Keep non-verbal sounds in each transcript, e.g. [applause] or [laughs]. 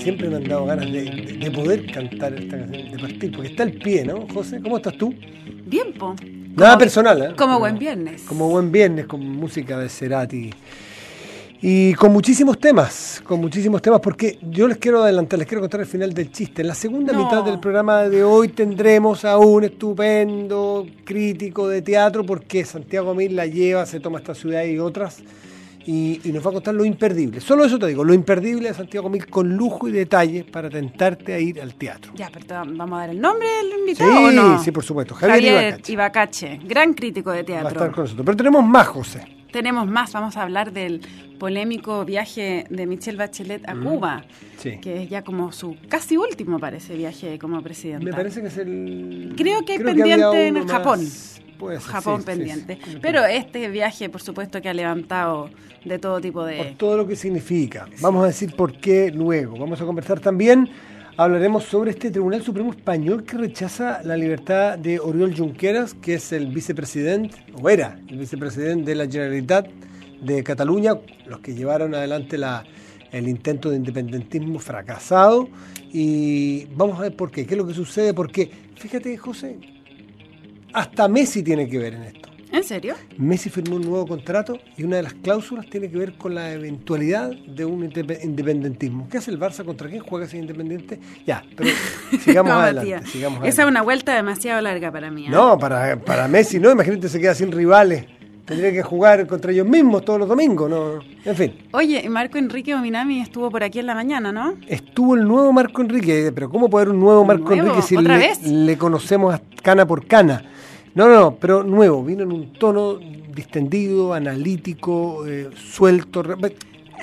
siempre me han dado ganas de, poder cantar esta canción, de partir, porque está el pie, ¿no, José? ¿Cómo estás tú? Bien, po. Nada personal, ¿eh? Como buen viernes. Como buen viernes, con música de Cerati. Y con muchísimos temas, con muchísimos temas, porque yo les quiero adelantar, les quiero contar el final del chiste. En la segunda mitad del programa de hoy tendremos a un estupendo crítico de teatro, porque Santiago Mil la lleva, se toma esta ciudad y otras y, nos va a contar lo imperdible. Solo eso te digo, lo imperdible de Santiago Mil con lujo y detalle para tentarte a ir al teatro. Ya, pero vamos a dar el nombre del invitado. Sí, ¿o sí, por supuesto. Javier, Ibacache. gran crítico de teatro. Va a estar con nosotros. Pero tenemos más, José. Tenemos más, vamos a hablar del polémico viaje de Michelle Bachelet a Cuba, que es ya como su casi último, parece, viaje como presidente. Me parece que es el... Creo que hay pendiente en Japón. Japón pendiente. Pero este viaje, por supuesto, que ha levantado de todo tipo de... Por todo lo que significa. Vamos a decir por qué luego. Vamos a conversar también, hablaremos sobre este Tribunal Supremo Español que rechaza la libertad de Oriol Junqueras, que es el vicepresidente, o era el vicepresidente de la Generalitat de Cataluña, los que llevaron adelante la, el intento de independentismo fracasado. Y vamos a ver por qué, qué es lo que sucede, porque fíjate, José, hasta Messi tiene que ver en esto. ¿En serio? Messi firmó un nuevo contrato y una de las cláusulas tiene que ver con la eventualidad de un independentismo. ¿Qué hace el Barça? ¿Contra quién juega ese independiente? Ya, pero [laughs] sigamos, adelante, Esa es una vuelta demasiado larga para mí. ¿eh? No, para, para Messi no, imagínate se queda sin rivales. Tendría que jugar contra ellos mismos todos los domingos, ¿no? En fin. Oye, Marco Enrique Ominami estuvo por aquí en la mañana, ¿no? Estuvo el nuevo Marco Enrique, pero ¿cómo puede haber un nuevo Marco Enrique si le, le, conocemos cana por cana? No, no, no, pero nuevo, vino en un tono distendido, analítico, eh, suelto.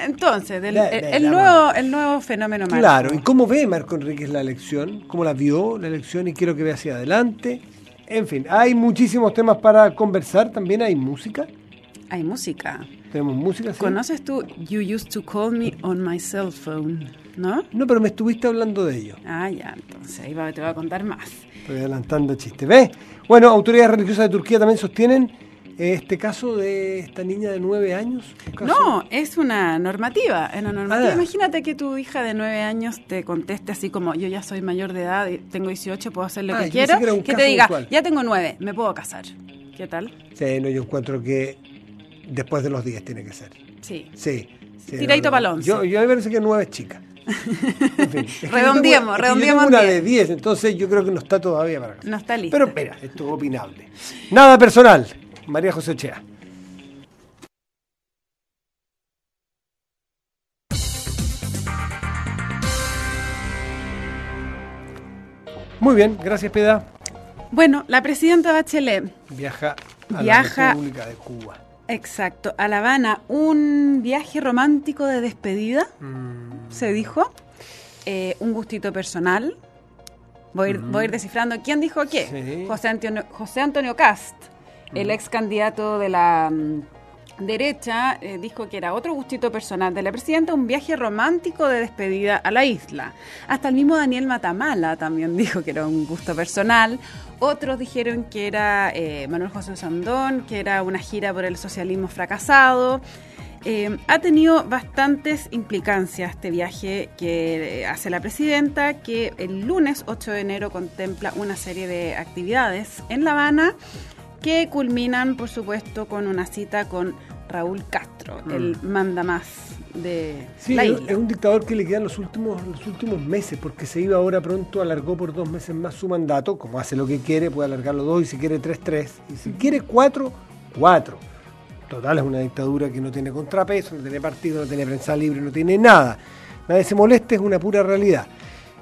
Entonces, el, nuevo, el nuevo fenómeno Marco. Claro, ¿y cómo ve Marco Enríquez la elección? ¿Cómo la vio la elección y quiero que vea hacia adelante? En fin, hay muchísimos temas para conversar, también hay música. Hay música. Tenemos música, sí. ¿Conoces tú You Used to Call Me on My Cell Phone? ¿No? No, pero me estuviste hablando de ello. Ah, ya, entonces ahí te voy a contar más. Estoy adelantando chiste. ¿Ves? Bueno, autoridades religiosas de Turquía también sostienen este caso de esta niña de nueve años. No, es una normativa. Una normativa. Ah. Imagínate que tu hija de nueve años te conteste así como yo ya soy mayor de edad, tengo 18, puedo hacer lo ah, que quiero. Que, te diga, ya tengo nueve, me puedo casar. ¿Qué tal? Sí, no, yo encuentro que después de los 10 tiene que ser. Sí. Sí. Tiradito balón. Yo, yo me parece que nueve es chica. Redondeamos, redondeamos. una de 10, entonces yo creo que no está todavía para No está listo. Pero espera, esto es opinable. Nada personal, María José Chea. Muy bien, gracias Piedad. Bueno, la presidenta Bachelet viaja a la República de Cuba. Exacto, a La Habana, un viaje romántico de despedida, mm. se dijo, eh, un gustito personal. Voy a, ir, voy a, ir, descifrando quién dijo qué. José, Antonio, José Antonio Cast, el ex candidato de la mm, derecha, eh, dijo que era otro gustito personal de la presidenta, un viaje romántico de despedida a la isla. Hasta el mismo Daniel Matamala también dijo que era un gusto personal. Otros dijeron que era eh, Manuel José Sandón, que era una gira por el socialismo fracasado. Eh, ha tenido bastantes implicancias este viaje que hace la presidenta, que el lunes 8 de enero contempla una serie de actividades en La Habana que culminan, por supuesto, con una cita con Raúl Castro, mm. el manda más de la isla. Es un dictador que le quedan los últimos, los últimos meses, porque se iba ahora pronto, alargó por dos meses más su mandato, como hace lo que quiere, puede alargarlo dos, y si quiere tres, tres, y si quiere cuatro, cuatro. Total, es una dictadura que no tiene contrapeso, no tiene partido, no tiene prensa libre, no tiene nada. Nadie se moleste, es una pura realidad.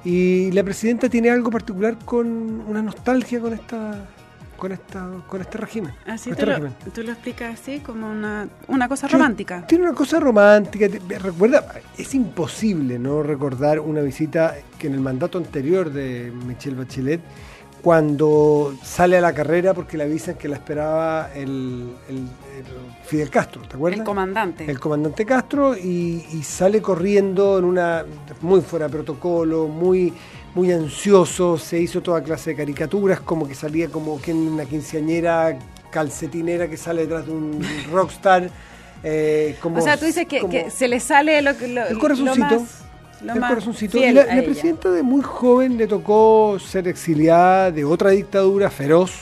Y la presidenta tiene algo particular con una nostalgia con esta con esta con este régimen. Así este Lo, tú lo explicas así como una, una cosa romántica. Tiene una cosa romántica. Recuerda, es imposible no recordar una visita que en el mandato anterior de Michelle Bachelet, cuando sale a la carrera porque le avisan que la esperaba el, Fidel Castro, ¿te acuerdas? El comandante. El comandante Castro y, y sale corriendo en una muy fuera de protocolo, muy muy ansioso, se hizo toda clase de caricaturas, como que salía como que una quinceañera calcetinera que sale detrás de un [laughs] rockstar. Eh, como, o sea, tú dices que, se le sale lo, que el corazoncito. el corazoncito. la, la presidenta de muy joven le tocó ser exiliada de otra dictadura feroz,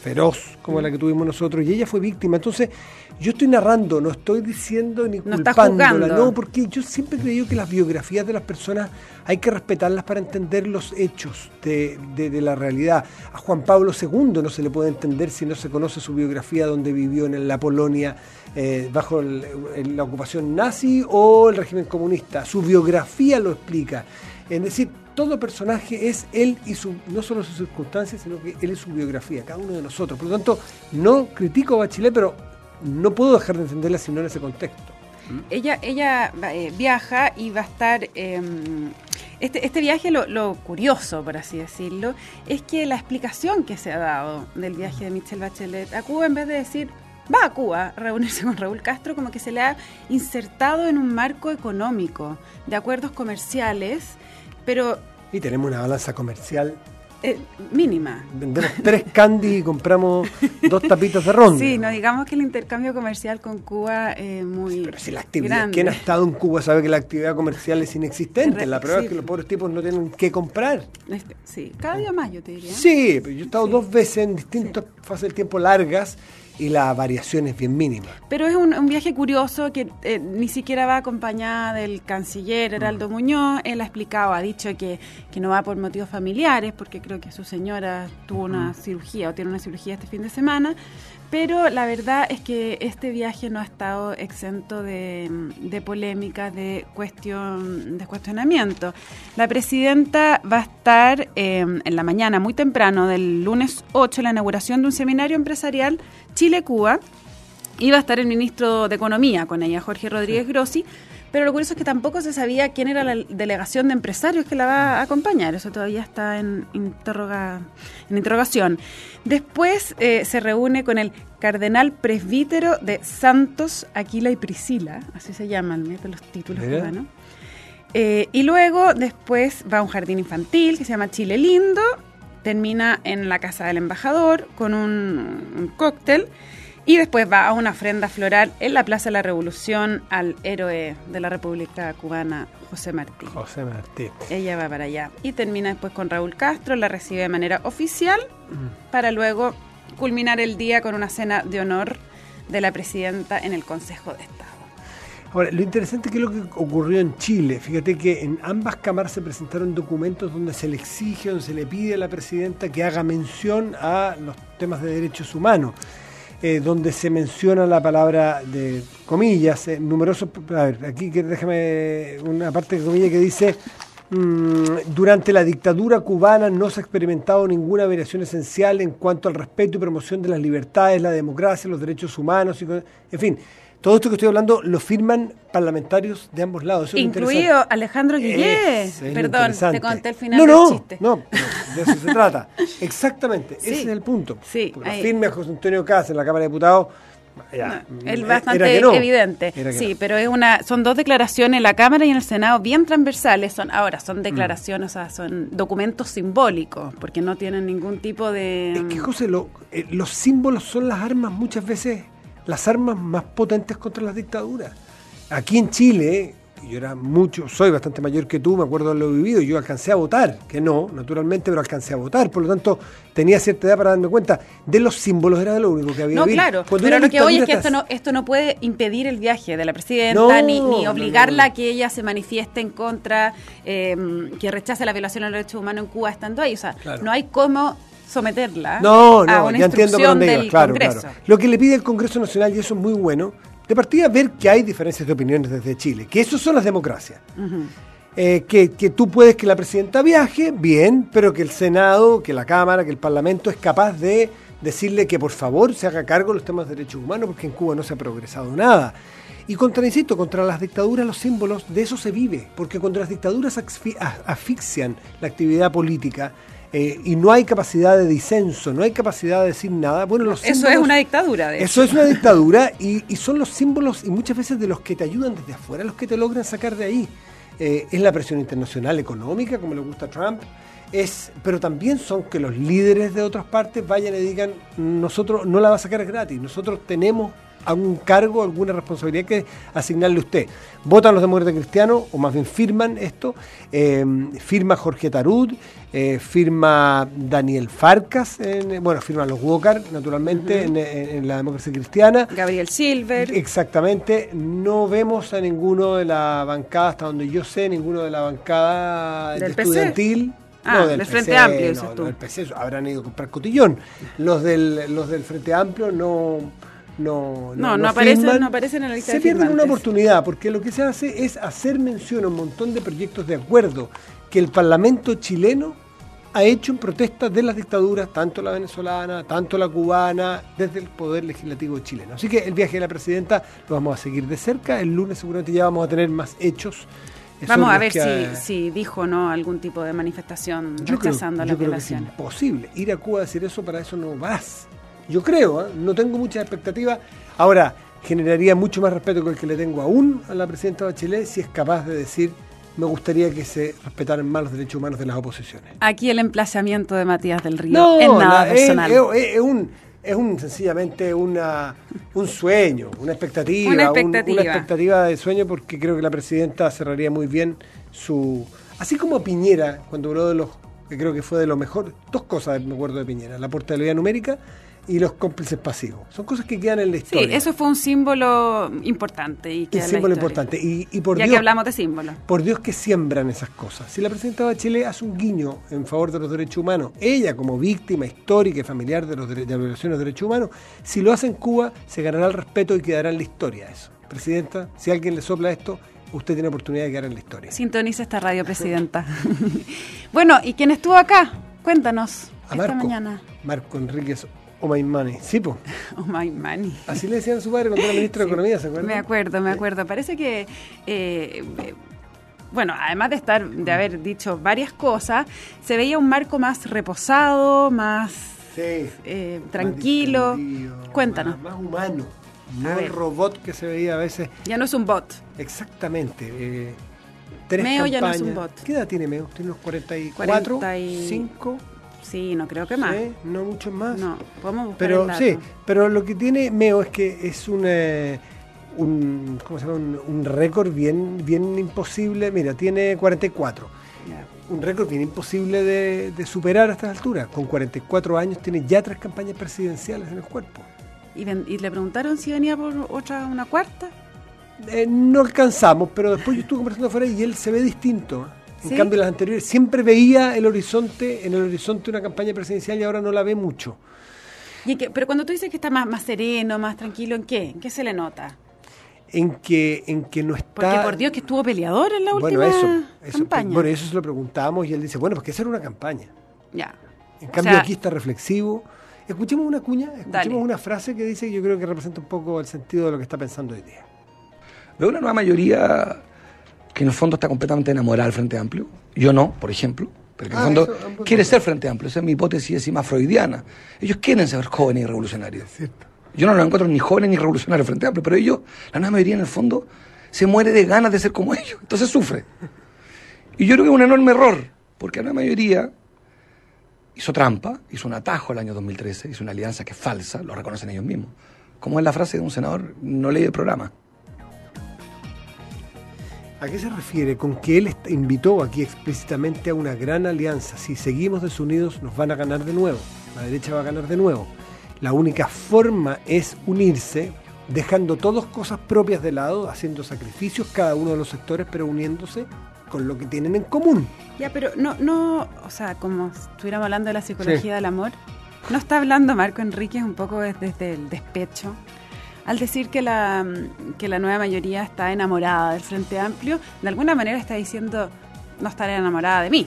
feroz como la que tuvimos nosotros, y ella fue víctima. Entonces, yo estoy narrando, no estoy diciendo ni culpándola, no, porque yo siempre he creído que las biografías de las personas hay que respetarlas para entender los hechos de, la realidad. A Juan Pablo II no se le puede entender si no se conoce su biografía donde vivió en la Polonia eh, bajo la ocupación nazi o el régimen comunista. Su biografía lo explica. Es decir, todo personaje es él y su, no solo sus circunstancias, sino que él es su biografía, cada uno de nosotros. Por lo tanto, no critico a Bachelet, pero no puedo dejar de entenderla si no en ese contexto. Ella, ella eh, viaja y va a estar... Em, este, este viaje, lo, lo, curioso, por así decirlo, es que la explicación que se ha dado del viaje de Michelle Bachelet a Cuba, en vez de decir va a Cuba a reunirse con Raúl Castro, como que se le ha insertado en un marco económico, de acuerdos comerciales pero... Y tenemos una balanza comercial eh, mínima. Vendemos tres candy y compramos dos tapitas de ron. Sí, no digamos que el intercambio comercial con Cuba es muy. Pero si la actividad. ¿Quién ha estado en Cuba sabe que la actividad comercial es inexistente? la prueba es que los pobres tipos no tienen qué comprar. Este, sí, cada día más yo te diría. Sí, pero yo he estado dos veces en distintas fases del tiempo largas y la variación es bien mínima. Pero es un, viaje curioso que eh, ni siquiera va acompañada del canciller Heraldo mm. Muñoz. Él ha explicado, ha dicho que, que, no va por motivos familiares, porque creo que su señora tuvo una mm. cirugía o tiene una cirugía este fin de semana. Pero la verdad es que este viaje no ha estado exento de, de polémicas, de, cuestión, de cuestionamiento. La presidenta va a estar em, en la mañana, muy temprano, del lunes 8, en la inauguración de un seminario empresarial Chile-Cuba. Y va a estar el ministro de Economía con ella, Jorge Rodríguez Grossi pero lo curioso es que tampoco se sabía quién era la delegación de empresarios que la va a acompañar. Eso todavía está en, interroga, en interrogación. Después eh, se reúne con el cardenal presbítero de Santos, Aquila y Priscila, así se llaman los títulos cubanos. Eh, y luego, después va a un jardín infantil que se llama Chile Lindo, termina en la casa del embajador con un, un cóctel y después va a una ofrenda floral en la Plaza de la Revolución al héroe de la República Cubana, José Martí. José Martí. Ella va para allá. Y termina después con Raúl Castro, la recibe de manera oficial mm. para luego culminar el día con una cena de honor de la presidenta en el Consejo de Estado. Ahora, lo interesante es que lo que ocurrió en Chile, fíjate que en ambas cámaras se presentaron documentos donde se le exige, donde se le pide a la presidenta que haga mención a los temas de derechos humanos. Eh, donde se menciona la palabra de comillas, eh, numerosos, a ver, aquí déjame una parte de comillas que dice, mm, durante la dictadura cubana no se ha experimentado ninguna variación esencial en cuanto al respeto y promoción de las libertades, la democracia, los derechos humanos, y, en fin, todo esto que estoy hablando lo firman parlamentarios de ambos lados. Incluido Alejandro Guillé. Perdón, te conté el final no, no, chiste. No, de eso se trata. [laughs] Exactamente, ese es el punto. Sí, lo firme a José Antonio Cáceres en la Cámara de Diputados. Ya, es bastante evidente. Sí, pero es una, son dos declaraciones en la Cámara y en el Senado bien transversales. Son ahora son declaraciones, o sea, son documentos simbólicos, porque no tienen ningún tipo de. Es que José, eh, los símbolos son las armas muchas veces las armas más potentes contra las dictaduras. Aquí en Chile, yo era mucho, soy bastante mayor que tú, me acuerdo de lo vivido, yo alcancé a votar, que no, naturalmente, pero alcancé a votar, por lo tanto tenía cierta edad para darme cuenta de los símbolos, era lo único que había. No, claro, pero lo que hoy es que esto no, esto no puede impedir el viaje de la presidenta, ni, ni, obligarla a que ella se manifieste en contra, em, que rechace la violación de los derechos humanos en Cuba estando ahí, o sea, no hay cómo someterla no, no, a una ya entiendo por del claro, Congreso. Claro. Lo que le pide el Congreso Nacional, y eso es muy bueno, de partida ver que hay diferencias de opiniones desde Chile, que eso son las democracias. Eh, que, que, tú puedes que la presidenta viaje, bien, pero que el Senado, que la Cámara, que el Parlamento es capaz de decirle que por favor se haga cargo de los temas de derechos humanos, porque en Cuba no se ha progresado nada. Y contra, insisto, contra las dictaduras, los símbolos, de eso se vive, porque cuando las dictaduras asfixian la actividad política, eh, y no hay capacidad de disenso, no hay capacidad de decir nada. Bueno, los eso es una dictadura. De eso es una [laughs] dictadura y, son los símbolos y muchas veces de los que te ayudan desde afuera, los que te logran sacar de ahí. Eh, es la presión internacional económica, como le gusta a Trump, es, pero también son que los líderes de otras partes vayan y digan, nosotros no la va a sacar gratis, nosotros tenemos algún cargo, alguna responsabilidad que asignarle a usted. Votan los demócratas cristianos, o más bien firman esto, eh, firma Jorge Tarud, eh, firma Daniel Farcas, bueno, firman los Walker, naturalmente, en, la democracia cristiana. Gabriel Silver. Exactamente, no vemos a ninguno de la bancada, hasta donde yo sé, ninguno de la bancada estudiantil. Ah, del, Frente Amplio, no, Del PC, habrán ido a comprar cotillón. Los del, los del Frente Amplio no no, no, no, aparecen, no aparecen en la lista se pierden una oportunidad, porque lo que se hace es hacer mención a un montón de proyectos de acuerdo que el Parlamento chileno ha hecho en protesta de las dictaduras, tanto la venezolana, tanto la cubana, desde el Poder Legislativo chileno. Así que el viaje de la presidenta lo vamos a seguir de cerca. El lunes seguramente ya vamos a tener más hechos. Vamos a ver si, si, dijo no algún tipo de manifestación rechazando la violación. Es imposible. Ir a Cuba a decir eso, para eso no vas. Yo creo, ¿eh? no tengo muchas expectativas. Ahora, generaría mucho más respeto que el que le tengo aún a la presidenta Bachelet si es capaz de decir me gustaría que se respetaran más los derechos humanos de las oposiciones. Aquí el emplazamiento de Matías del Río no, es nada personal. Es, un, es un sencillamente una, un sueño, una expectativa, una expectativa. una expectativa de sueño porque creo que la presidenta cerraría muy bien su... Así como Piñera, cuando habló de los, que creo que fue de lo mejor, dos cosas me acuerdo de Piñera, la portabilidad numérica y los cómplices pasivos. Son cosas que quedan en la historia. Sí, eso fue un símbolo importante. Y un símbolo importante. Y, por ya que hablamos de símbolos. Por Dios que siembran esas cosas. Si la presidenta Bachelet hace un guiño en favor de los derechos humanos, ella como víctima histórica y familiar de, los de la violación de los derechos humanos, si lo hace en Cuba, se ganará el respeto y quedará en la historia eso. Presidenta, si alguien le sopla esto, usted tiene oportunidad de quedar en la historia. Sintoniza esta radio, Presidenta. [laughs] bueno, ¿y quién estuvo acá? Cuéntanos. esta mañana. Marco Enríquez o my money, sí, po. [laughs] O my money. Así le decían a su padre cuando era ministro de Economía, ¿se acuerda? Me acuerdo, me acuerdo. Parece que, eh, bueno, además de estar, de haber dicho varias cosas, se veía un marco más reposado, más eh, tranquilo. Cuéntanos. Más, humano. No el robot que se veía a veces. Ya no es un bot. Exactamente. Eh, Meo ya no es un bot. ¿Qué edad tiene Meo? ¿Tiene unos 44? 45. Sí, no creo que más. No mucho más. No, podemos buscar pero, Sí, pero lo que tiene Meo es que es un, eh, un ¿cómo se llama? Un, récord bien, bien imposible. Mira, tiene 44. Un récord bien imposible de, superar a estas alturas. Con 44 años tiene ya tres campañas presidenciales en el cuerpo. ¿Y, le preguntaron si venía por otra, una cuarta? Eh, no alcanzamos, pero después yo estuve conversando afuera y él se ve distinto. En cambio, las anteriores siempre veía el horizonte, en el horizonte una campaña presidencial y ahora no la ve mucho. ¿Y pero cuando tú dices que está más, más sereno, más tranquilo, ¿en qué? ¿En qué se le nota? En que, en que no está... Porque por Dios que estuvo peleador en la última eso, eso, campaña. Bueno, eso se lo preguntamos y él dice, bueno, pues que hacer una campaña. Ya. En cambio aquí está reflexivo. Escuchemos una cuña, escuchemos una frase que dice que yo creo que representa un poco el sentido de lo que está pensando hoy día. Veo una nueva mayoría que en el fondo está completamente enamorada del Frente Amplio. Yo no, por ejemplo. Pero que en el ah, fondo quiere ser Frente Amplio. Esa es mi hipótesis más freudiana. Ellos quieren ser jóvenes y revolucionarios. Yo no lo encuentro ni jóvenes ni revolucionarios Frente Amplio, pero ellos, la nueva mayoría en el fondo, se muere de ganas de ser como ellos. Entonces sufre. Y yo creo que es un enorme error, porque la nueva mayoría hizo trampa, hizo un atajo el año 2013, hizo una alianza que es falsa, lo reconocen ellos mismos. Como es la frase de un senador, no leí el programa. ¿A qué se refiere con que él invitó aquí explícitamente a una gran alianza? Si seguimos desunidos nos van a ganar de nuevo, la derecha va a ganar de nuevo. La única forma es unirse, dejando todas cosas propias de lado, haciendo sacrificios cada uno de los sectores, pero uniéndose con lo que tienen en común. Ya, pero no, no, o sea, como estuviéramos hablando de la psicología del amor, no está hablando Marco Enríquez un poco desde el despecho al decir que la, que la nueva mayoría está enamorada del Frente Amplio, de alguna manera está diciendo, no estaré enamorada de mí.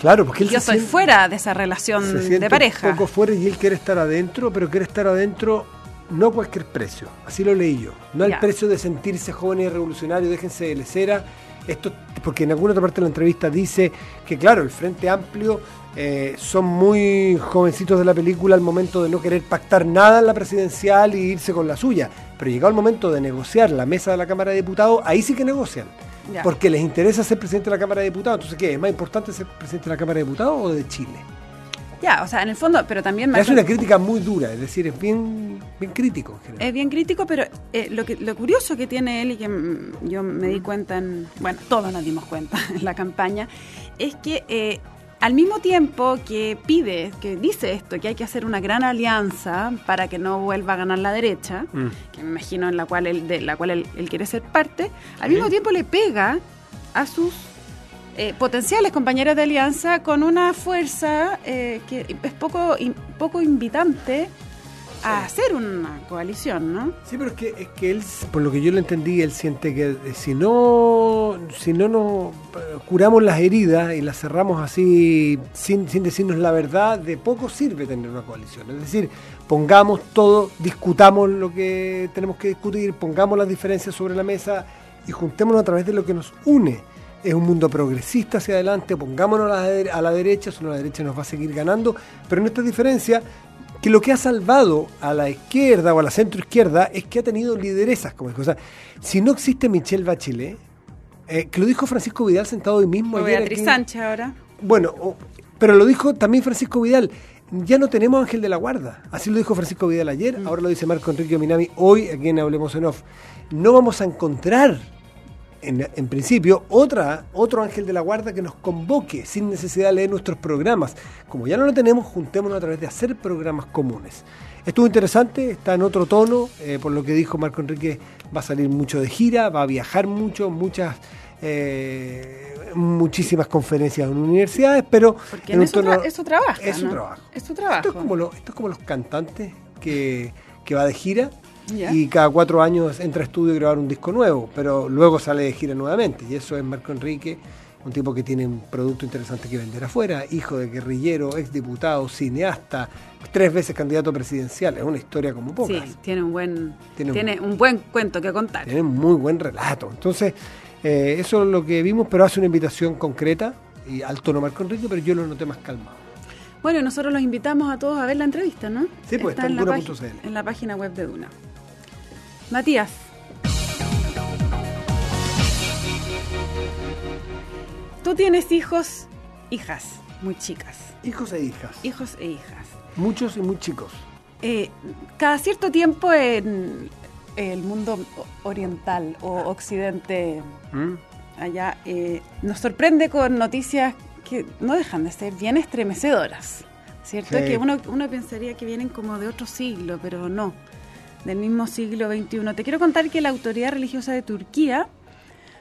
Claro, porque él yo soy fuera de esa relación de pareja. Un poco fuera y él quiere estar adentro, pero quiere estar adentro no a cualquier precio. Así lo leí yo. No al precio de sentirse joven y revolucionario, déjense de lecera. Esto, porque en alguna otra parte de la entrevista dice que, claro, el Frente Amplio eh, son muy jovencitos de la película al momento de no querer pactar nada en la presidencial y irse con la suya. Pero llegado el momento de negociar la mesa de la Cámara de Diputados, ahí sí que negocian. porque les interesa ser presidente de la Cámara de Diputados. Entonces, ¿qué? ¿Es más importante ser presidente de la Cámara de Diputados o de Chile? Ya, o sea, en el fondo, pero también... Es una crítica muy dura, es decir, es bien, bien crítico. Es bien crítico, pero eh, lo, que, lo curioso que tiene él y que mm, yo me di cuenta, en, bueno, todos nos dimos cuenta [laughs] en la campaña, es que eh, al mismo tiempo que pide, que dice esto, que hay que hacer una gran alianza para que no vuelva a ganar la derecha, mm. que me imagino en la cual él, de la cual él, quiere ser parte, al mismo tiempo le pega a sus eh, potenciales compañeros de alianza con una fuerza eh, que es poco, poco invitante a hacer una coalición, ¿no? Sí, pero es que, es que él, por lo que yo lo entendí, él siente que si no, si no nos eh, curamos las heridas y las cerramos así sin, sin decirnos la verdad, de poco sirve tener una coalición. Es decir, pongamos todo, discutamos lo que tenemos que discutir, pongamos las diferencias sobre la mesa y juntémonos a través de lo que nos une es un mundo progresista hacia adelante, pongámonos a la, a la derecha, si no la derecha nos va a seguir ganando, pero en esta diferencia, que lo que ha salvado a la izquierda o a la centroizquierda es que ha tenido lideresas como es. si no existe Michelle Bachelet, eh, que lo dijo Francisco Vidal sentado hoy mismo. O Beatriz Sánchez ahora. Bueno, pero lo dijo también Francisco Vidal. Ya no tenemos Ángel de la Guarda. Así lo dijo Francisco Vidal ayer, mm. ahora lo dice Marco Enrique Minami hoy, aquí en Hablemos en Off. No vamos a encontrar en, principio, otra, otro ángel de la guarda que nos convoque sin necesidad de leer nuestros programas. Como ya no lo tenemos, juntémonos a través de hacer programas comunes. Estuvo interesante, está en otro tono, eh, por lo que dijo Marco Enrique, va a salir mucho de gira, va a viajar mucho, muchas... Eh, muchísimas conferencias en universidades, pero en es, su trabajo. Es su trabajo. Es su trabajo. Esto es como, esto es como los cantantes que, que va de gira y cada cuatro años entra a estudio y grabar un disco nuevo, pero luego sale de gira nuevamente. Y eso es Marco Enrique, un tipo que tiene un producto interesante que vender afuera, hijo de guerrillero, exdiputado, cineasta, tres veces candidato presidencial. Es una historia como pocas. Sí, tiene un buen, tiene, un, buen cuento que contar. Tiene un muy buen relato. Entonces, eh, eso es lo que vimos, pero hace una invitación concreta y al tono Marco Enrique, pero yo lo noté más calmado. Bueno, nosotros los invitamos a todos a ver la entrevista, ¿no? Sí, pues está, en, en la página web de Duna. Matías. Tú tienes hijos, hijas, muy chicas. Hijos e hijas. Hijos e hijas. Muchos y muy chicos. Eh, cada cierto tiempo en el mundo oriental o occidente, ¿Mm? allá, eh, nos sorprende con noticias que no dejan de ser bien estremecedoras. ¿Cierto? Que uno, uno pensaría que vienen como de otro siglo, pero no del mismo siglo XXI. Te quiero contar que la autoridad religiosa de Turquía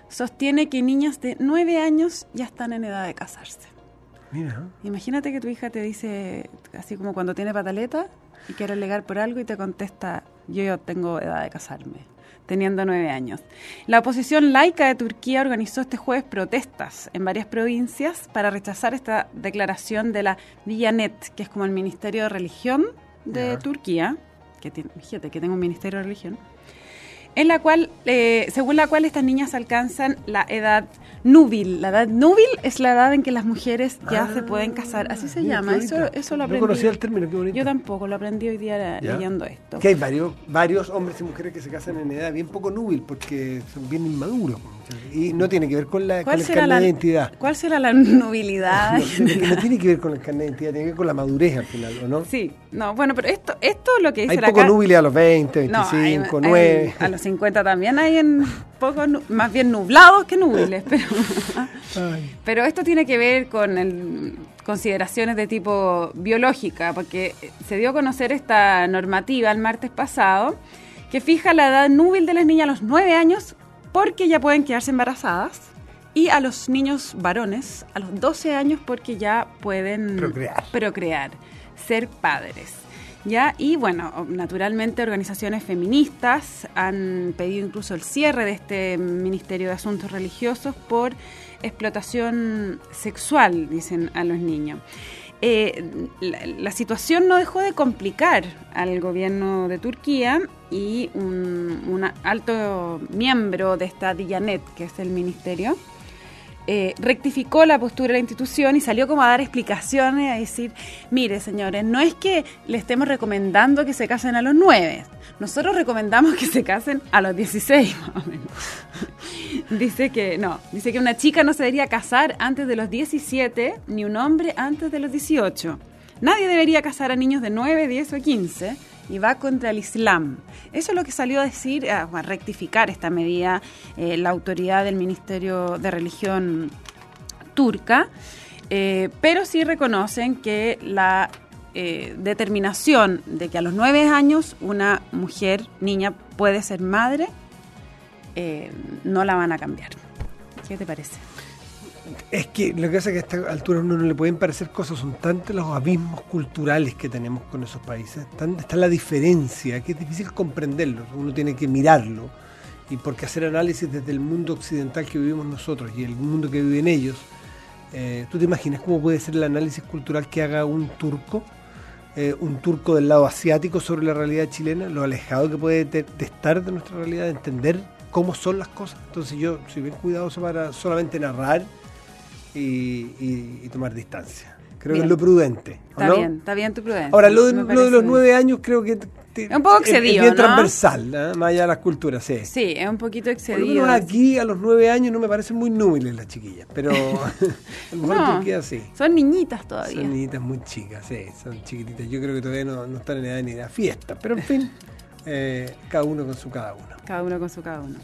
sostiene que niñas de nueve años ya están en edad de casarse. Mira. Imagínate que tu hija te dice, así como cuando tiene pataleta y quiere alegar por algo y te contesta, yo ya tengo edad de casarme, teniendo nueve años. La oposición laica de Turquía organizó este jueves protestas en varias provincias para rechazar esta declaración de la Diyanet, que es como el Ministerio de Religión de Turquía, que tiene, fíjate que tengo un ministerio de religión, en la cual, eh, según la cual estas niñas alcanzan la edad núbil. La edad núbil es la edad en que las mujeres ya se pueden casar, así se llama. Eso, eso lo aprendí. No conocía el término, qué bonito. Yo tampoco, lo aprendí hoy día leyendo esto. Que hay varios, varios hombres y mujeres que se casan en edad bien poco núbil porque son bien inmaduros. Y no tiene que ver con, la, con el carnet de identidad. ¿Cuál será la nubilidad? [laughs] No, tiene que ver con el carnet de identidad, tiene que ver con la madurez al final, no? Sí, no, bueno, pero esto, esto lo que dice Hay poco núbil a los 20, 25, 9. a los 50 también hay en poco, más bien nublados que núbiles, pero, [laughs] pero esto tiene que ver con el, consideraciones de tipo biológica, porque se dio a conocer esta normativa el martes pasado que fija la edad núbil de las niñas a los 9 años porque ya pueden quedarse embarazadas y a los niños varones a los 12 años porque ya pueden procrear, ser padres. ¿Ya? Y bueno, naturalmente organizaciones feministas han pedido incluso el cierre de este Ministerio de Asuntos Religiosos por explotación sexual, dicen a los niños. Eh, la, situación no dejó de complicar al gobierno de Turquía y un, alto miembro de esta Diyanet, que es el ministerio, eh, rectificó la postura de la institución y salió como a dar explicaciones, a decir, mire señores, no es que le estemos recomendando que se casen a los nueve, nosotros recomendamos que se casen a los 16, [laughs] más o menos. [laughs] dice que no, dice que una chica no se debería casar antes de los 17, ni un hombre antes de los 18. Nadie debería casar a niños de 9, 10 o 15 y va contra el Islam. Eso es lo que salió a decir, a, rectificar esta medida eh, la autoridad del Ministerio de Religión turca, eh, pero sí reconocen que la eh, determinación de que a los nueve años una mujer, niña, puede ser madre, no la van a cambiar. ¿Qué te parece? Es que lo que pasa es que a esta altura uno no le pueden parecer cosas, son tantos los abismos culturales que tenemos con esos países, está la diferencia, que es difícil comprenderlo, uno tiene que mirarlo, y porque hacer análisis desde el mundo occidental que vivimos nosotros y el mundo que viven ellos, eh, ¿tú te imaginas cómo puede ser el análisis cultural que haga un turco? Eh, un turco del lado asiático sobre la realidad chilena, lo alejado que puede de estar de nuestra realidad, de entender cómo son las cosas. Entonces yo soy bien cuidadoso para solamente narrar y, tomar distancia. Creo que es lo prudente. Está bien, está bien tu prudencia. Ahora, lo de, los nueve años creo que es un poco excedido. Es bien transversal, ¿eh? más allá de las culturas, sí. Sí, es un poquito excedido. aquí a los nueve años no me parecen muy núbiles las chiquillas, pero [laughs] a lo mejor sí. Son niñitas todavía. Son niñitas muy chicas, sí, son chiquititas. Yo creo que todavía no, están en edad ni de fiesta, pero en fin, [laughs] eh, cada uno con su cada uno. Cada uno con su cada uno.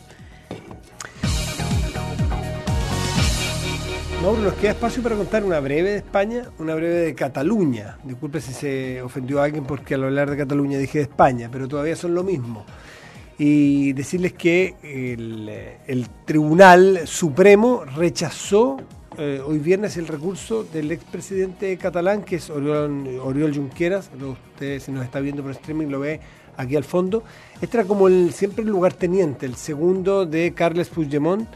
Mauro, nos queda espacio para contar una breve de España, una breve de Cataluña. Disculpe si se ofendió a alguien porque al hablar de Cataluña dije de España, pero todavía son lo mismo. Y decirles que el, Tribunal Supremo rechazó eh, hoy viernes el recurso del expresidente catalán, que es Oriol, Junqueras. Usted, si nos está viendo por streaming, lo ve aquí al fondo. Este era como siempre el lugarteniente, el segundo de Carles Puigdemont.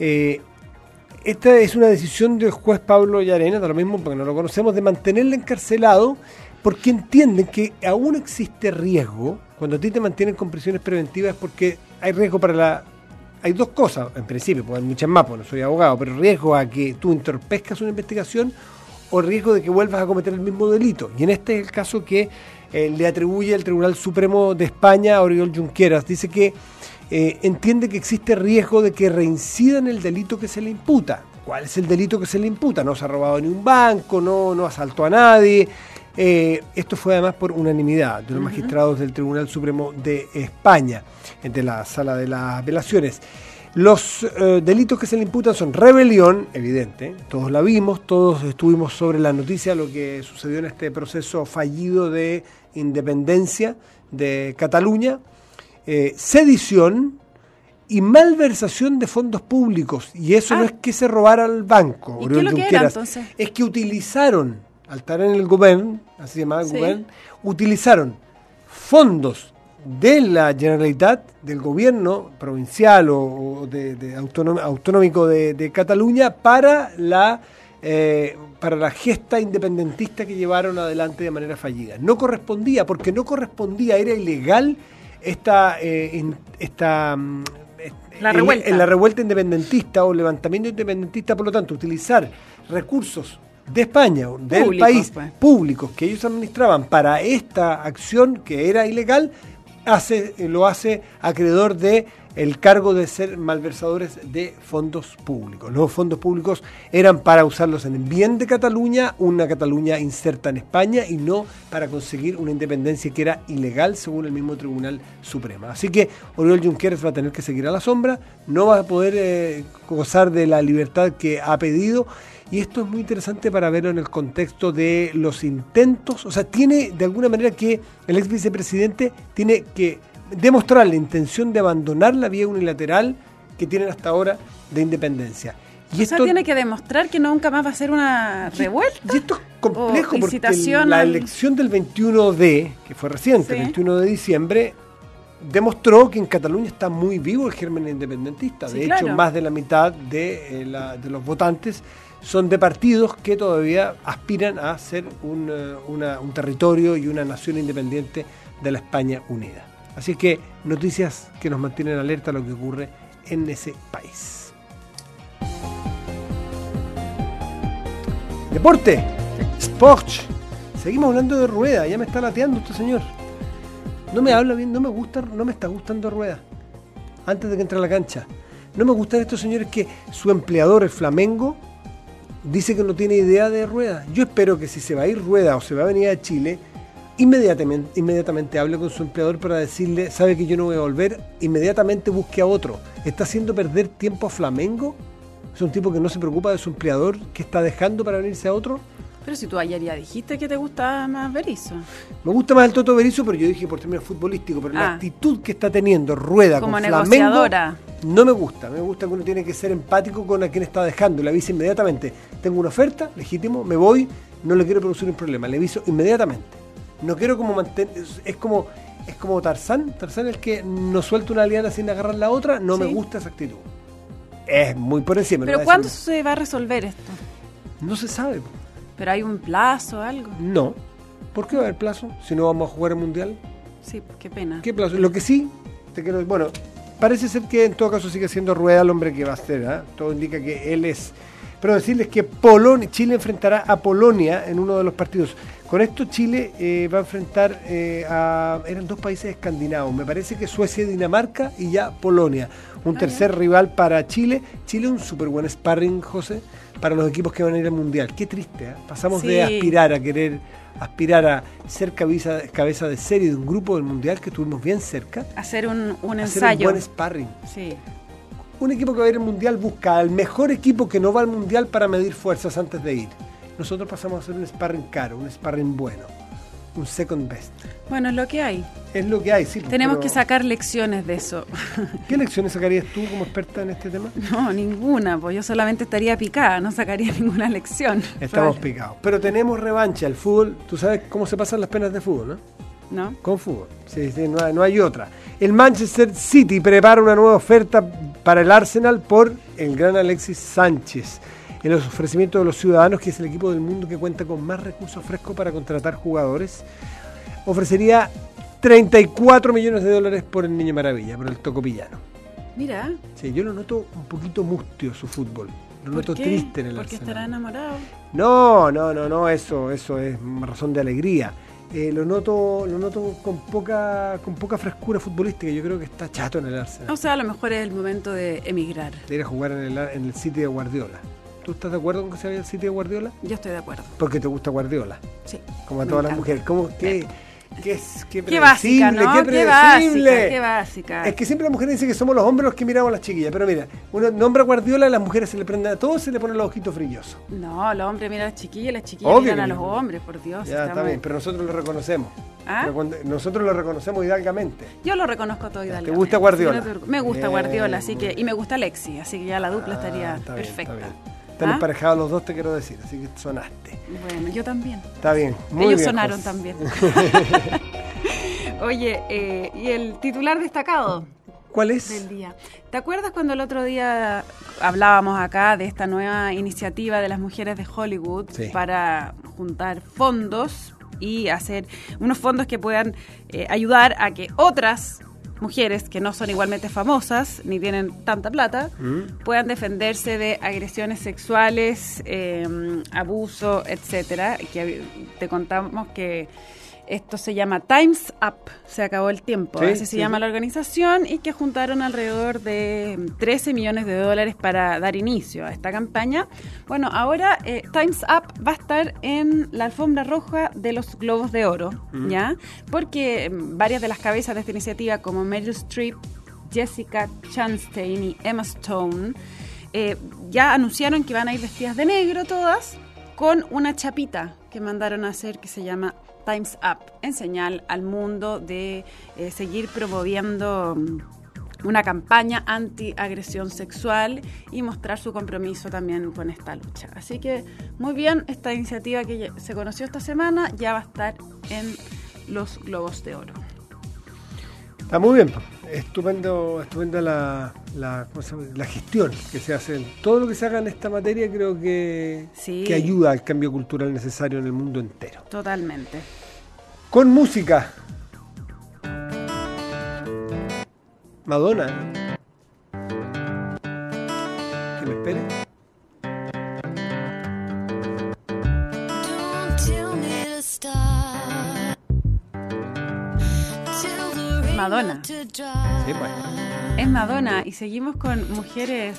Eh, esta es una decisión del juez Pablo Llarena, de lo mismo porque no lo conocemos, de mantenerle encarcelado porque entienden que aún existe riesgo. Cuando a ti te mantienen con prisiones preventivas es porque hay riesgo para la... Hay dos cosas, en principio, porque hay muchas más, porque no soy abogado, pero riesgo a que tú entorpezcas una investigación o riesgo de que vuelvas a cometer el mismo delito. Y en este es el caso que eh, le atribuye el Tribunal Supremo de España a Oriol Junqueras. Dice que eh, entiende que existe riesgo de que reincida en el delito que se le imputa. ¿Cuál es el delito que se le imputa? No se ha robado ni un banco, no, no asaltó a nadie. Eh, esto fue además por unanimidad de los magistrados del Tribunal Supremo de España, de la sala de las apelaciones. Los eh, delitos que se le imputan son rebelión, evidente, todos la vimos, todos estuvimos sobre la noticia, lo que sucedió en este proceso fallido de independencia de Cataluña, eh, sedición y malversación de fondos públicos. Y eso no ah. es que se robara al banco, ¿Y qué lo que era, es que utilizaron, al estar en el gobierno, así llamaba el gobierno, utilizaron fondos de la Generalitat, del gobierno provincial o, de, autonómico de, Cataluña, para la, eh, para la gesta independentista que llevaron adelante de manera fallida. No correspondía, porque no correspondía, era ilegal esta, eh, esta mm, la revuelta. En, la revuelta independentista o levantamiento independentista, por lo tanto, utilizar recursos de España, del país, pues. públicos que ellos administraban para esta acción que era ilegal, lo hace acreedor de el cargo de ser malversadores de fondos públicos. Los fondos públicos eran para usarlos en el bien de Cataluña, una Cataluña inserta en España y no para conseguir una independencia que era ilegal según el mismo Tribunal Supremo. Así que Oriol Junqueras va a tener que seguir a la sombra, no va a poder eh, gozar de la libertad que ha pedido. Y esto es muy interesante para verlo en el contexto de los intentos, o sea, tiene de alguna manera que el ex vicepresidente tiene que demostrar la intención de abandonar la vía unilateral que tienen hasta ahora de independencia. Y esto, tiene que demostrar que nunca más va a ser una revuelta. Y esto es complejo porque la elección del 21D, que fue reciente, el 21 de diciembre, demostró que en Cataluña está muy vivo el germen independentista. de hecho, más de la mitad de, eh, de, los votantes son de partidos que todavía aspiran a ser un, eh, un territorio y una nación independiente de la España unida. Así que noticias que nos mantienen alerta a lo que ocurre en ese país. Deporte. Sport. Seguimos hablando de rueda. Ya me está lateando este señor. No me habla bien, no me gusta, no me está gustando rueda. Antes de que entre a la cancha. No me gustan estos señores que su empleador, el Flamengo, dice que no tiene idea de rueda. Yo espero que si se va a ir rueda o se va a venir a Chile, inmediatamente, inmediatamente hable con su empleador para decirle, sabe que yo no voy a volver, inmediatamente busque a otro. ¿Está haciendo perder tiempo a Flamengo? ¿Es un tipo que no se preocupa de su empleador, que está dejando para venirse a otro? Pero si tú ayer ya dijiste que te gusta más Berizzo. Me gusta más el Toto Berizzo, pero yo dije por términos futbolísticos, pero la ah. actitud que está teniendo Rueda Como con Flamengo no me gusta. Me gusta que uno tiene que ser empático con a quien está dejando. Le avisa inmediatamente. Tengo una oferta, legítimo, me voy, no le quiero producir un problema. Le aviso inmediatamente. No quiero como mantener... Es como es como Tarzán. Tarzán es el que no suelta una liana sin agarrar la otra. No me gusta esa actitud. Es muy por encima. ¿Pero cuándo se va a resolver esto? No se sabe. ¿Pero hay un plazo o algo? No. ¿Por qué va a haber plazo si no vamos a jugar el Mundial? Sí, qué pena. ¿Qué plazo? Lo que sí, te quiero... Bueno, parece ser que en todo caso sigue siendo Rueda el hombre que va a ser. ¿eh? Todo indica que él es... Pero decirles que Polonia, Chile enfrentará a Polonia en uno de los partidos. Con esto Chile eh, va a enfrentar eh, a... Eran dos países escandinavos. Me parece que Suecia, Dinamarca y ya Polonia. Un ah, tercer rival para Chile. Chile un súper buen sparring, José para los equipos que van a ir al Mundial. Qué triste, ¿eh? pasamos de aspirar a querer aspirar a ser cabeza, cabeza de serie de un grupo del Mundial que estuvimos bien cerca. Hacer un, un ensayo. Hacer un buen sparring. Sí. Un equipo que va a ir al Mundial busca al mejor equipo que no va al Mundial para medir fuerzas antes de ir. Nosotros pasamos a hacer un sparring caro, un sparring bueno un second best. Bueno, es lo que hay. Es lo que hay, sí. Tenemos que sacar lecciones de eso. [laughs] ¿Qué lecciones sacarías tú como experta en este tema? No, ninguna, pues yo solamente estaría picada, no sacaría [laughs] ninguna lección. Estamos picados. Pero tenemos revancha. El fútbol, tú sabes cómo se pasan las penas de fútbol, ¿no? ¿No? Con fútbol. Sí, sí, no hay, no hay otra. El Manchester City prepara una nueva oferta para el Arsenal por el gran Alexis Sánchez en los ofrecimientos de los ciudadanos, que es el equipo del mundo que cuenta con más recursos frescos para contratar jugadores, ofrecería 34 millones de dólares por el Niño Maravilla, por el Tocopillano. Mira. Sí, yo lo noto un poquito mustio su fútbol. Lo noto triste en el Porque estará enamorado. No, no, no, no, eso, eso es razón de alegría. Eh, lo noto, lo noto con poca, con poca frescura futbolística. Yo creo que está chato en el Arsenal. O sea, a lo mejor es el momento de emigrar. De ir a jugar en el, en el City de Guardiola. ¿Tú estás de acuerdo con que se vaya al sitio de Guardiola? Yo estoy de acuerdo. Porque te gusta Guardiola. Sí. Como a todas las mujeres. ¿Cómo, qué, qué, qué, qué básica, ¿no? Qué, qué básica, qué básica. Es que siempre las mujeres dicen que somos los hombres los que miramos a las chiquillas. Pero mira, uno nombra a Guardiola, a las mujeres se le prenden a todos se le ponen los ojitos brillosos. No, los hombres miran a las chiquillas, las chiquillas miran a los hombres, por Dios. Ya, está bien, pero nosotros lo reconocemos. ¿Ah? nosotros lo reconocemos hidalgamente. Yo lo reconozco todo hidalgamente. ¿Te gusta Guardiola? Me gusta Guardiola, así que y me gusta Lexi, así que ya la dupla ah, estaría perfecta. Están ¿Ah? emparejados los dos, te quiero decir, así que sonaste. Bueno, yo también. Está bien, muy Ellos sonaron también. [laughs] Oye, eh, ¿y el titular destacado? ¿Cuál es? Del día. ¿Te acuerdas cuando el otro día hablábamos acá de esta nueva iniciativa de las mujeres de Hollywood para juntar fondos y hacer unos fondos que puedan eh, ayudar a que otras mujeres que no son igualmente famosas ni tienen tanta plata mm. puedan defenderse de agresiones sexuales, eh, abuso, etcétera. Que te contamos que esto se llama Times Up, se acabó el tiempo, así se llama la organización, y que juntaron alrededor de 13 millones de dólares para dar inicio a esta campaña. Bueno, ahora eh, Times Up va a estar en la alfombra roja de los Globos de Oro, mm. ¿ya? Porque mm, varias de las cabezas de esta iniciativa, como Meryl Streep, Jessica Chastain y Emma Stone, eh, ya anunciaron que van a ir vestidas de negro todas con una chapita que mandaron a hacer que se llama Times Up, en señal al mundo de eh, seguir promoviendo mm, una campaña anti-agresión sexual y mostrar su compromiso también con esta lucha. Así que muy bien, esta iniciativa que se conoció esta semana ya va a estar en los Globos de Oro. Está muy bien, estupendo, estupenda la, la, gestión que se hace. Todo lo que se haga en esta materia creo que, que ayuda al cambio cultural necesario en el mundo entero. Totalmente. Con música. Madonna. Madonna. Sí, pues. Es Madonna y seguimos con mujeres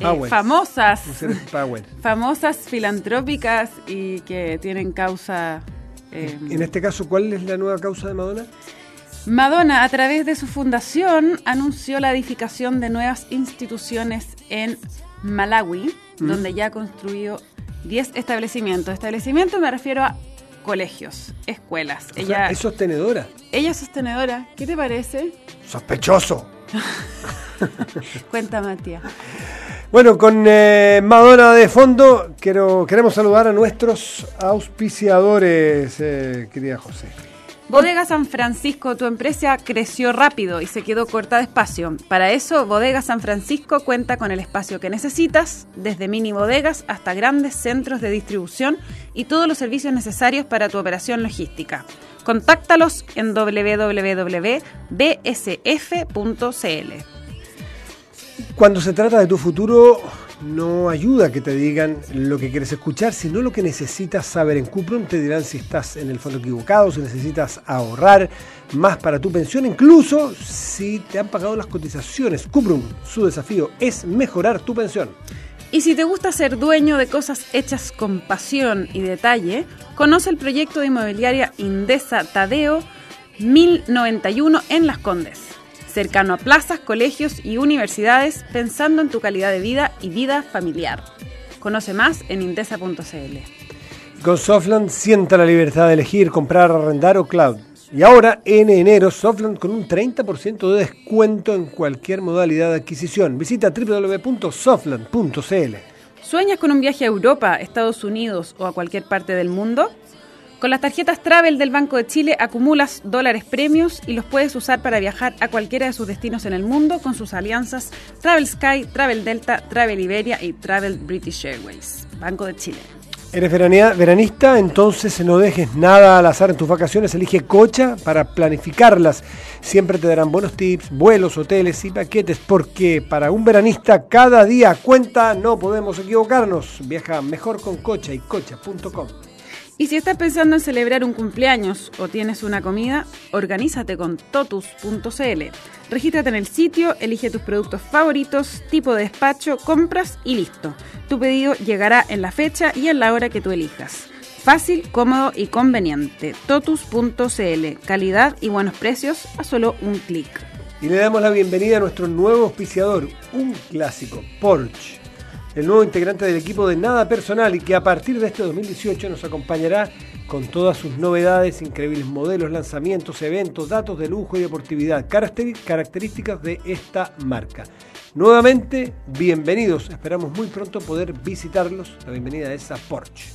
eh, famosas, Mujeres Power. [laughs] famosas, filantrópicas y que tienen causa. eh, En este caso, ¿cuál es la nueva causa de Madonna? Madonna, a través de su fundación, anunció la edificación de nuevas instituciones en Malawi, donde ya ha construido 10 establecimientos. Establecimientos me refiero a colegios, escuelas. O sea, Ella, es sostenedora. ella es sostenedora. ¿Qué te parece? Sospechoso. [laughs] Cuenta, Matías. Bueno, con eh, Madonna de fondo, quiero, queremos saludar a nuestros auspiciadores, eh, querida José. Bodega San Francisco, tu empresa creció rápido y se quedó corta de espacio. Para eso, Bodega San Francisco cuenta con el espacio que necesitas, desde mini bodegas hasta grandes centros de distribución y todos los servicios necesarios para tu operación logística. Contáctalos en www.bsf.cl. Cuando se trata de tu futuro, no ayuda que te digan lo que quieres escuchar, sino lo que necesitas saber. En Cuprum te dirán si estás en el fondo equivocado, si necesitas ahorrar más para tu pensión, incluso si te han pagado las cotizaciones. Cuprum, su desafío es mejorar tu pensión. Y si te gusta ser dueño de cosas hechas con pasión y detalle, conoce el proyecto de inmobiliaria Indesa Tadeo 1091 en Las Condes. Cercano a plazas, colegios y universidades, pensando en tu calidad de vida y vida familiar. Conoce más en indesa.cl. Con Softland sienta la libertad de elegir, comprar, arrendar o cloud. Y ahora, en enero, Softland con un 30% de descuento en cualquier modalidad de adquisición. Visita www.softland.cl. ¿Sueñas con un viaje a Europa, Estados Unidos o a cualquier parte del mundo? Con las tarjetas Travel del Banco de Chile acumulas dólares premios y los puedes usar para viajar a cualquiera de sus destinos en el mundo con sus alianzas Travel Sky, Travel Delta, Travel Iberia y Travel British Airways. Banco de Chile. ¿Eres veranista? Entonces no dejes nada al azar en tus vacaciones. Elige Cocha para planificarlas. Siempre te darán buenos tips, vuelos, hoteles y paquetes, porque para un veranista cada día cuenta, no podemos equivocarnos. Viaja mejor con Cocha y cocha.com. Y si estás pensando en celebrar un cumpleaños o tienes una comida, organízate con totus.cl. Regístrate en el sitio, elige tus productos favoritos, tipo de despacho, compras y listo. Tu pedido llegará en la fecha y en la hora que tú elijas. Fácil, cómodo y conveniente. Totus.cl. Calidad y buenos precios a solo un clic. Y le damos la bienvenida a nuestro nuevo auspiciador, un clásico, Porsche, el nuevo integrante del equipo de Nada Personal y que a partir de este 2018 nos acompañará con todas sus novedades, increíbles modelos, lanzamientos, eventos, datos de lujo y deportividad, características de esta marca. Nuevamente, bienvenidos. Esperamos muy pronto poder visitarlos. La bienvenida es a Porsche.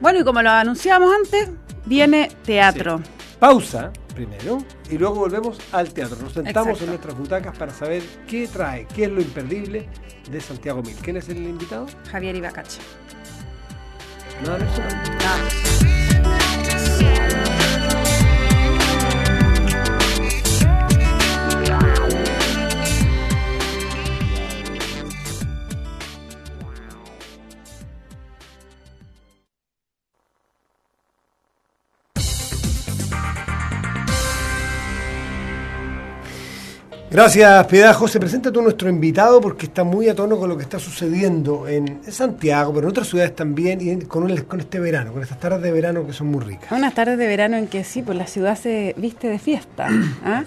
Bueno, y como lo anunciamos antes, viene teatro. Pausa primero y luego volvemos al teatro. Nos sentamos Exacto. en nuestras butacas para saber qué trae, qué es lo imperdible de Santiago Mil. ¿Quién es el invitado? Javier Ibacache. Nada personal. Gracias, Piedad. José, presenta tú nuestro invitado porque está muy a tono con lo que está sucediendo en Santiago, pero en otras ciudades también, y con, el- con este verano, con estas tardes de verano que son muy ricas. Unas tardes de verano en que sí, pues la ciudad se viste de fiesta. [clears throat] ¿ah?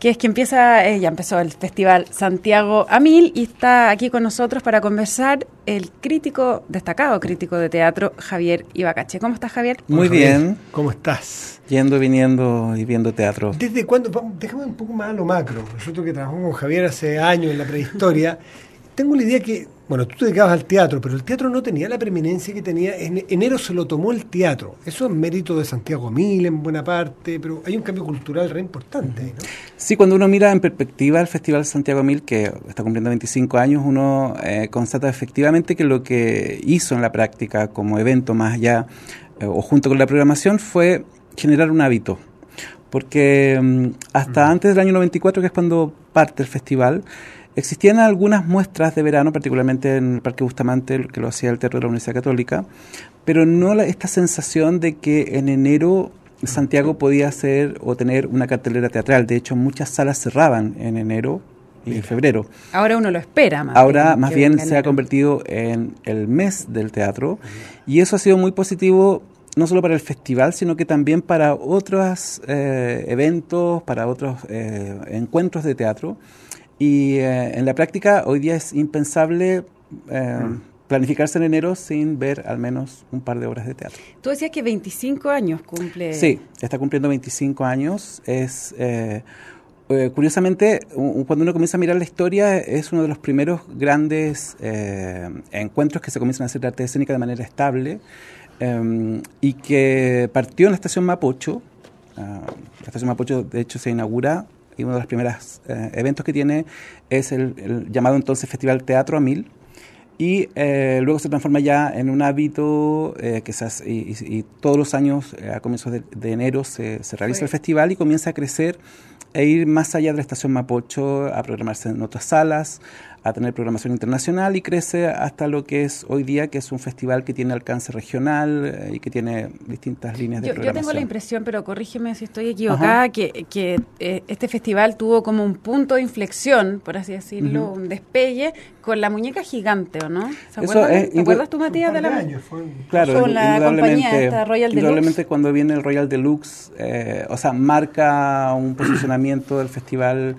Que es que empieza, eh, ya empezó el festival Santiago a Mil y está aquí con nosotros para conversar el crítico, destacado crítico de teatro, Javier Ibacache. ¿Cómo estás, Javier? Muy Javier. bien, ¿Cómo estás? yendo, viniendo y viendo teatro. ¿Desde cuándo? Déjame un poco más a lo macro. Nosotros que trabajamos con Javier hace años en la prehistoria, [laughs] tengo la idea que, bueno, tú te dedicabas al teatro, pero el teatro no tenía la preeminencia que tenía. En enero se lo tomó el teatro. Eso es mérito de Santiago Mil en buena parte, pero hay un cambio cultural re importante ¿no? Sí, cuando uno mira en perspectiva el Festival Santiago Mil, que está cumpliendo 25 años, uno eh, constata efectivamente que lo que hizo en la práctica como evento más allá eh, o junto con la programación fue generar un hábito. Porque mm, hasta antes del año 94, que es cuando parte el festival, existían algunas muestras de verano, particularmente en el Parque Bustamante, que lo hacía el Teatro de la Universidad Católica, pero no esta sensación de que en enero Santiago podía hacer o tener una cartelera teatral. De hecho, muchas salas cerraban en enero y en febrero. Ahora uno lo espera más. Ahora más bien se ha convertido en el mes del teatro y eso ha sido muy positivo no solo para el festival, sino que también para otros eh, eventos, para otros eh, encuentros de teatro. Y eh, en la práctica hoy día es impensable mm. planificarse en enero sin ver al menos un par de obras de teatro. Tú decías que 25 años cumple. Sí, está cumpliendo 25 años. Es curiosamente, cuando uno comienza a mirar la historia, es uno de los primeros grandes encuentros que se comienzan a hacer arte escénica de manera estable. Em, y que partió en la estación Mapocho. Ah, la estación Mapocho, de hecho, se inaugura y uno de los primeros eh, eventos que tiene es el, llamado entonces Festival Teatro a Mil. Y eh, luego se transforma ya en un hábito eh, que se hace, y, todos los años, a comienzos de, enero, se, se realiza el festival y comienza a crecer e ir más allá de la estación Mapocho, a programarse en otras salas, a tener programación internacional y crece hasta lo que es hoy día, que es un festival que tiene alcance regional eh, y que tiene distintas líneas de yo, programación. Yo tengo la impresión, pero corrígeme si estoy equivocada, que, que eh, este festival tuvo como un punto de inflexión, por así decirlo, un despegue con la muñeca gigante, ¿o no? ¿Se ¿Te acuerdas tú, Matías, de la, claro, con la compañía esta Royal Deluxe? Probablemente cuando viene el Royal Deluxe, eh, o sea, marca un posicionamiento del festival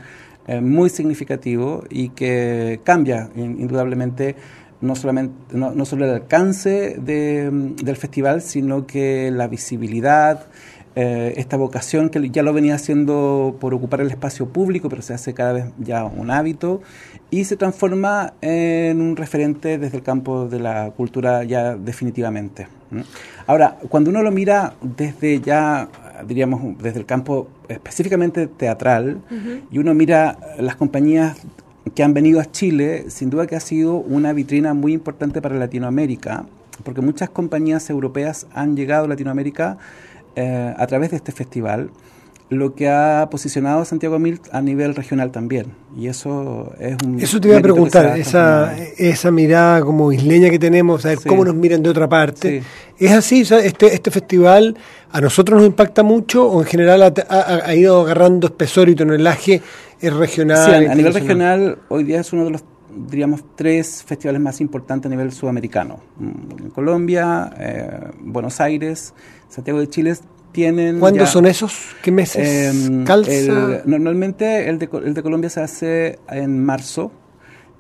eh, muy significativo y que cambia indudablemente no solamente no, solo el alcance del festival, sino que la visibilidad, eh, esta vocación que ya lo venía haciendo por ocupar el espacio público, pero se hace cada vez ya un hábito y se transforma en un referente desde el campo de la cultura ya definitivamente. Ahora, cuando uno lo mira desde ya diríamos, desde el campo específicamente teatral, y uno mira las compañías que han venido a Chile, sin duda que ha sido una vitrina muy importante para Latinoamérica, porque muchas compañías europeas han llegado a Latinoamérica eh, a través de este festival lo que ha posicionado Santiago Mil a nivel regional también. Y eso es un... Eso te iba a preguntar, esa, esa mirada como isleña que tenemos, a ver cómo nos miran de otra parte. ¿Es así? este, ¿Este festival a nosotros nos impacta mucho o en general ha, ido agarrando espesor y tonelaje es regional? Sí, a, nivel regional hoy día es uno de los diríamos, tres festivales más importantes a nivel sudamericano. Mm, Colombia, eh, Buenos Aires, Santiago de Chile tienen... ¿Cuándo son esos? ¿Qué meses em, normalmente el de, el de Colombia se hace en marzo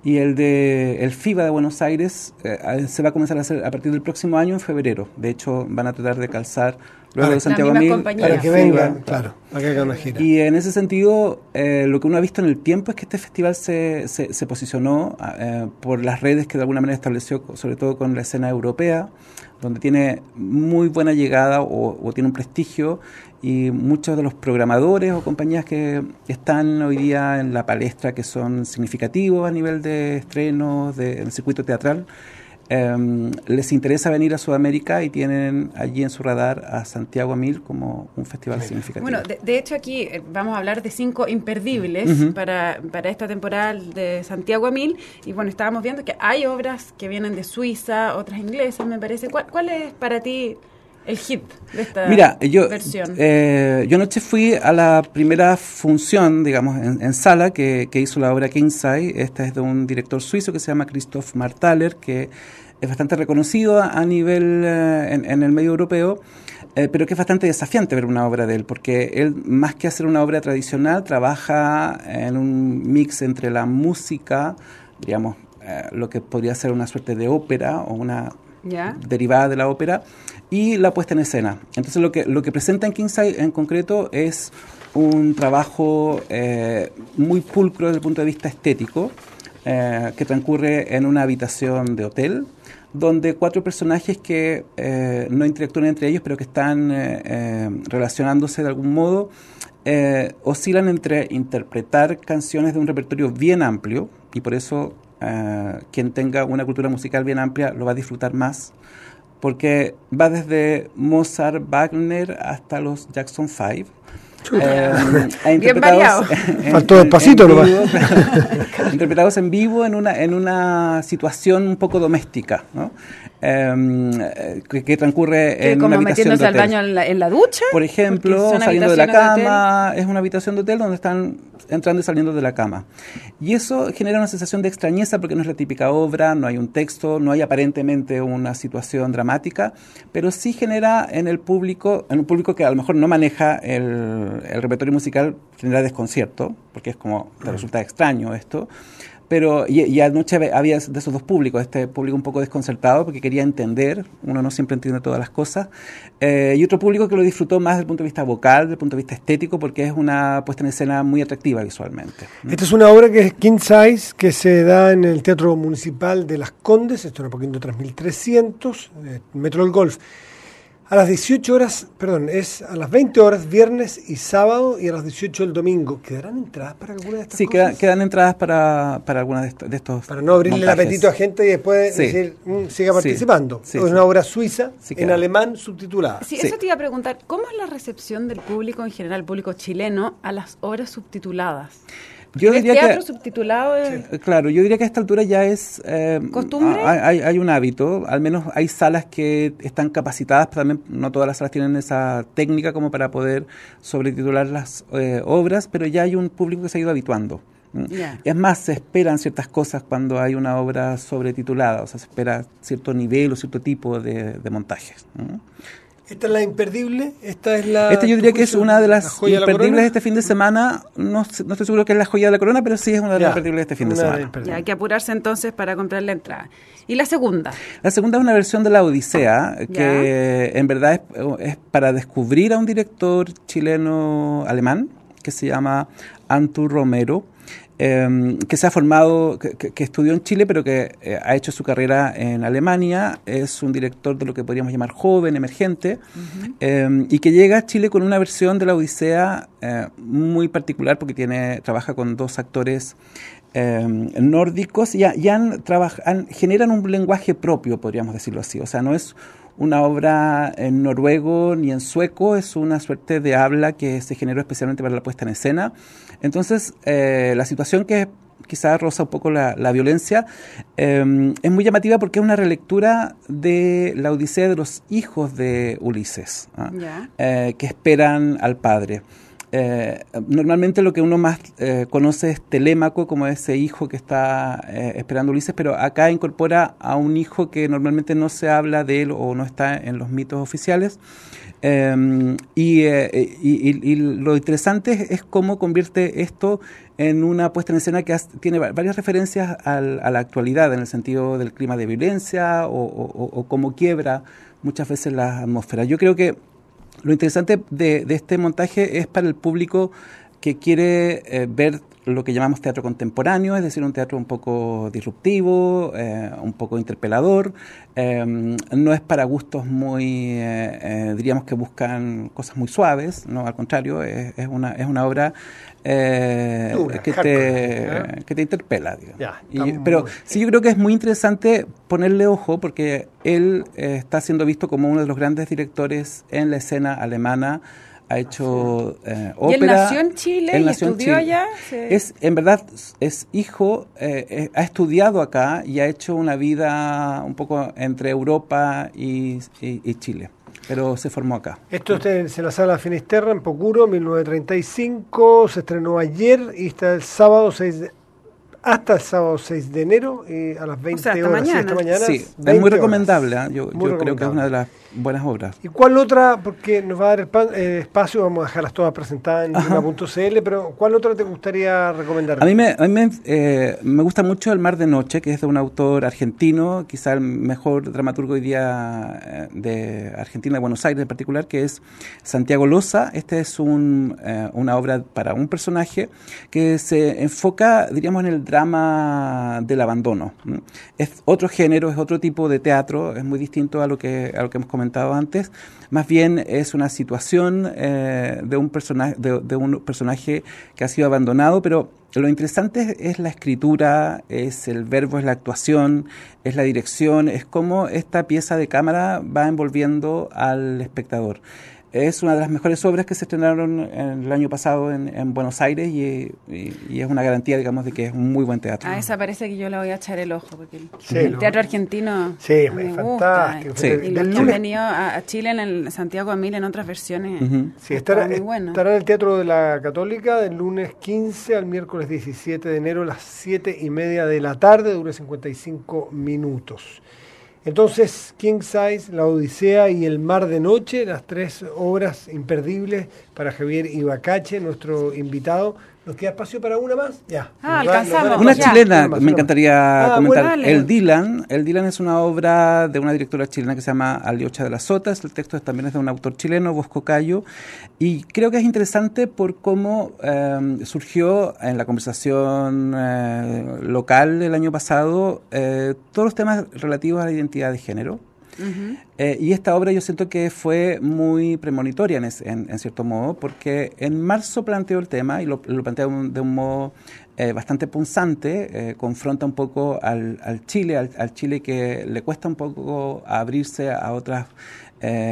y el de el FIBA de Buenos Aires eh, se va a comenzar a hacer a partir del próximo año en febrero. De hecho, van a tratar de calzar luego de Santiago Mil para que vengan, claro, para que hagan una gira. Y en ese sentido, eh, lo que uno ha visto en el tiempo es que este festival se, se, posicionó eh, por las redes que de alguna manera estableció, sobre todo con la escena europea, donde tiene muy buena llegada o, tiene un prestigio y muchos de los programadores o compañías que están hoy día en la palestra que son significativos a nivel de estrenos, del circuito teatral, Em, les interesa venir a Sudamérica y tienen allí en su radar a Santiago Mil como un festival significativo. Bueno, de, hecho aquí eh, vamos a hablar de cinco imperdibles para, para esta temporada de Santiago Mil y bueno, estábamos viendo que hay obras que vienen de Suiza, otras inglesas, me parece. ¿Cuál, cuál es para ti el hit de esta Mira, yo, Eh, yo anoche fui a la primera función, digamos, en, sala que, que, hizo la obra Kingside. Esta es de un director suizo que se llama Christoph Martaler, que es bastante reconocido a nivel eh, en, el medio europeo. Eh, pero que es bastante desafiante ver una obra de él, porque él, más que hacer una obra tradicional, trabaja en un mix entre la música, digamos, eh, lo que podría ser una suerte de ópera o una derivada de la ópera, y la puesta en escena. Entonces lo que, lo que presenta en Kingside en concreto es un trabajo eh, muy pulcro desde el punto de vista estético, eh, que transcurre en una habitación de hotel, donde cuatro personajes que eh, no interactúan entre ellos, pero que están relacionándose de algún modo, oscilan entre interpretar canciones de un repertorio bien amplio, y por eso quien tenga una cultura musical bien amplia lo va a disfrutar más porque va desde Mozart, Wagner hasta los Jackson Five. Eh, [laughs] Bien variado. Faltó despacito nomás. [laughs] interpretados en vivo en una, en una situación un poco doméstica, ¿no? Em, que, transcurre en como una habitación metiéndose al baño en la, ducha. Por ejemplo, saliendo de la cama, es una habitación de hotel donde están entrando y saliendo de la cama. Y eso genera una sensación de extrañeza porque no es la típica obra, no hay un texto, no hay aparentemente una situación dramática, pero sí genera en el público, en un público que a lo mejor no maneja el, el repertorio musical, genera desconcierto, porque es como, te resulta extraño esto. Pero y, anoche había de esos dos públicos, este público un poco desconcertado porque quería entender, uno no siempre entiende todas las cosas, eh, y otro público que lo disfrutó más desde el punto de vista vocal, desde el punto de vista estético, porque es una puesta en escena muy atractiva visualmente. Esta es una obra que es King Size, que se da en el Teatro Municipal de Las Condes, esto es un poquito 3300, eh, Metro del Golf a las 18 horas, perdón, es a las 20 horas viernes y sábado y a las 18 el domingo. ¿Quedarán entradas para alguna de estas sí, cosas? Sí, quedan entradas para, para algunas de, estos. Para no abrirle el apetito a gente y después decir, mm, siga participando. es una obra suiza en alemán subtitulada. Sí, eso te iba a preguntar. ¿Cómo es la recepción del público en general, el público chileno, a las obras subtituladas? Yo diría teatro que, subtitulado? Claro, yo diría que a esta altura ya es... Eh, ¿Costumbre? Hay, hay, un hábito, al menos hay salas que están capacitadas, pero también no todas las salas tienen esa técnica como para poder sobretitular las eh, obras, pero ya hay un público que se ha ido habituando. Es más, se esperan ciertas cosas cuando hay una obra sobretitulada, o sea, se espera cierto nivel o cierto tipo de, montajes. ¿Esta es la imperdible? ¿Esta es la.? Esta yo diría que es una de las imperdibles de, este fin de semana. No, no, estoy seguro que es la joya de la corona, pero sí es una de las imperdibles de este fin de semana. Ya, hay que apurarse entonces para comprar la entrada. ¿Y la segunda? La segunda es una versión de la Odisea, que en verdad es, es para descubrir a un director chileno-alemán que se llama Antu Romero Em, que se ha formado, que, estudió en Chile, pero que eh, ha hecho su carrera en Alemania. Es un director de lo que podríamos llamar joven, emergente, em, y que llega a Chile con una versión de la Odisea eh, muy particular porque tiene, trabaja con dos actores em, nórdicos y, han, generan un lenguaje propio, podríamos decirlo así. O sea, no es una obra en noruego ni en sueco, es una suerte de habla que se generó especialmente para la puesta en escena. Entonces, eh, la situación que quizás roza un poco la, violencia, eh, es muy llamativa porque es una relectura de la Odisea de los hijos de Ulises, ¿ah? eh, que esperan al padre. Eh, normalmente lo que uno más eh, conoce es Telémaco, como ese hijo que está eh, esperando Ulises, pero acá incorpora a un hijo que normalmente no se habla de él o no está en los mitos oficiales. Em, y, lo interesante es, cómo convierte esto en una puesta en escena que tiene varias referencias a la actualidad, en el sentido del clima de violencia o, o cómo quiebra muchas veces la atmósfera. Yo creo que lo interesante de, este montaje es para el público que quiere eh, ver lo que llamamos teatro contemporáneo, es decir, un teatro un poco disruptivo, eh, un poco interpelador. Eh, no es para gustos muy, diríamos que buscan cosas muy suaves, no, al contrario, es, una, es una obra que, te, que te interpela. pero sí, yo creo que es muy interesante ponerle ojo porque él está siendo visto como uno de los grandes directores en la escena alemana ha hecho eh, ópera. ¿Y él nació en Chile y estudió allá? Es, en verdad, es hijo, eh, eh, ha estudiado acá y ha hecho una vida un poco entre Europa y, Chile pero se formó acá. Esto está en la sala Finisterra, en Pocuro, 1935, se estrenó ayer y está el sábado 6 de, hasta el sábado 6 de enero a las 20 horas. Mañana. esta mañana. Sí, es muy recomendable. Yo, yo creo que es una de las buenas obras. ¿Y cuál otra? Porque nos va a dar el espacio, vamos a dejarlas todas presentadas en luna.cl, pero ¿cuál otra te gustaría recomendar? A mí, me, a mí me, eh, me, gusta mucho El Mar de Noche, que es de un autor argentino, quizá el mejor dramaturgo hoy día eh, de Argentina, de Buenos Aires en particular, que es Santiago Loza. Este es un, eh, una obra para un personaje que se enfoca, diríamos, en el drama del abandono. Es otro género, es otro tipo de teatro, es muy distinto a lo que, a lo que hemos comentado comentado antes, más bien es una situación eh, de, un personaje, de, un personaje que ha sido abandonado, pero lo interesante es, la escritura, es el verbo, es la actuación, es la dirección, es cómo esta pieza de cámara va envolviendo al espectador. Es una de las mejores obras que se estrenaron el año pasado en, Buenos Aires y, es una garantía, digamos, de que es un muy buen teatro. A esa parece que yo le voy a echar el ojo, porque el, teatro argentino sí, me gusta. Y los que han venido a, Chile en el Santiago Amil en otras versiones. Sí, estará, muy bueno. estará en el Teatro de la Católica del lunes 15 al miércoles 17 de enero a las 7 y media de la tarde, dura 55 minutos. Entonces, King Size, La Odisea y El Mar de Noche, las tres obras imperdibles para Javier Ibacache, nuestro invitado, ¿Nos queda espacio para una más? Ya. Ah, alcanzamos. Una chilena, me encantaría ah, comentar. el Dylan. El Dylan es una obra de una directora chilena que se llama Aliocha de las Sotas. El texto también es de un autor chileno, Bosco Cayo. Y creo que es interesante por cómo em, surgió en la conversación eh, local el año pasado eh, todos los temas relativos a la identidad de género eh, y esta obra yo siento que fue muy premonitoria en, cierto modo, porque en marzo planteó el tema y lo, plantea de un modo eh, bastante punzante, eh, confronta un poco al, Chile, al, Chile que le cuesta un poco abrirse a otras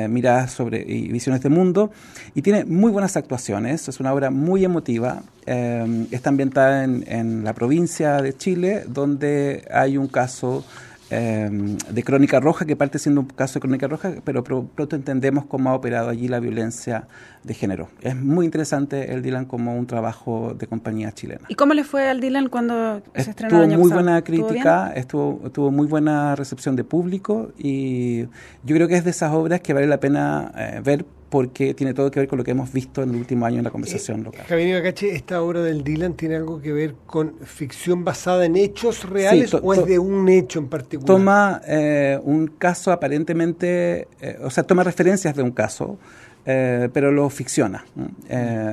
miradas sobre y visiones de mundo y tiene muy buenas actuaciones, es una obra muy emotiva, está ambientada en, en la provincia de Chile donde hay un caso Em, de Crónica Roja, que parte siendo un caso de Crónica Roja, pero pronto entendemos cómo ha operado allí la violencia de género. Es muy interesante el Dylan como un trabajo de compañía chilena. ¿Y cómo le fue al Dylan cuando se estrenó año muy buena crítica, estuvo, tuvo muy buena recepción de público y yo creo que es de esas obras que vale la pena eh, ver porque tiene todo que ver con lo que hemos visto en el último año en la conversación local. Javier Cache, ¿esta obra del Dylan tiene algo que ver con ficción basada en hechos reales o es de un hecho en particular? Toma eh, un caso aparentemente, eh, o sea, toma referencias de un caso, eh, pero lo ficciona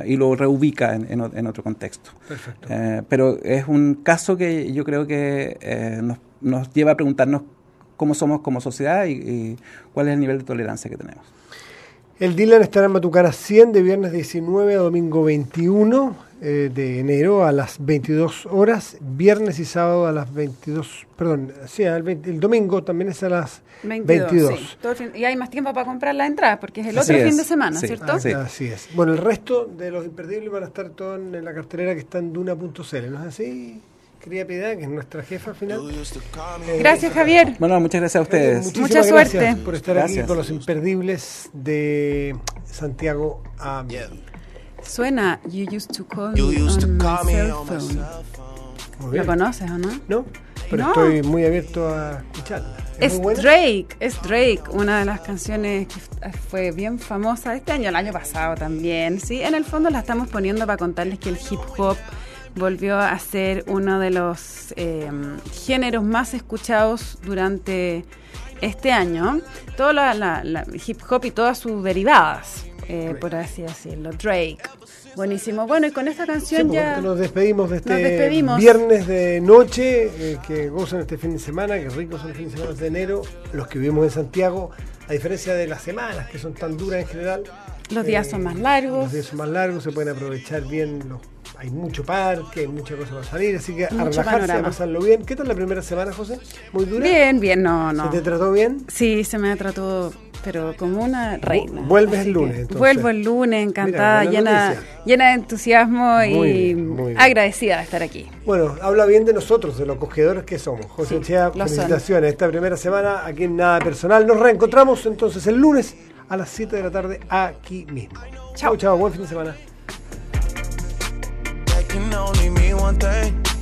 y lo reubica en, otro contexto. Perfecto. pero es un caso que yo creo que nos, nos, lleva a preguntarnos cómo somos como sociedad y cuál es el nivel de tolerancia que tenemos. El Dylan estará en Matucara 100 de viernes 19 a domingo 21 eh, de enero a las 22 horas, viernes y sábado a las 22, perdón, sí, el, domingo también es a las 22. y hay más tiempo para comprar la entrada porque es el otro fin de semana, ¿cierto? Así es. Bueno, el resto de los imperdibles van a estar todos en la cartelera que está en duna.cl, ¿no es así? Querida Piedad, que es nuestra jefa al final. gracias, Javier. Bueno, muchas gracias a ustedes. Mucha suerte. por estar aquí con los imperdibles de Santiago a Suena You Used to Call Me, on, my cell phone. ¿Lo conoces o no? No, pero estoy muy abierto a escucharla. Es, Drake, es Drake, una de las canciones que fue bien famosa este año, el año pasado también. Sí, en el fondo la estamos poniendo para contarles que el hip hop volvió a ser uno de los eh, géneros más escuchados durante este año. Todo la, hip hop y todas sus derivadas, eh, por así decirlo. Drake. Buenísimo. Bueno, y con esta canción ya. Nos despedimos de este viernes de noche. Eh, que gozan este fin de semana, que ricos son los fines de semana de enero. Los que vivimos en Santiago, a diferencia de las semanas, que son tan duras en general. Los días son más largos. Los días son más largos, se pueden aprovechar bien los hay mucho parque, hay mucha cosa para salir, así que a relajarse, a pasarlo bien. ¿Qué tal la primera semana, José? ¿Muy dura? Bien, bien, no, no. ¿Se te trató bien? Sí, se me trató, pero como una reina. Vuelves el lunes, entonces. Vuelvo el lunes, encantada, llena, llena de entusiasmo y agradecida de estar aquí. Bueno, habla bien de nosotros, de los cogedores que somos. José Chea, felicitaciones. Esta primera semana aquí en Nada Personal. Nos reencontramos entonces el lunes a las 7 de la tarde aquí mismo. Chao, chao, buen fin de semana. Can only mean one thing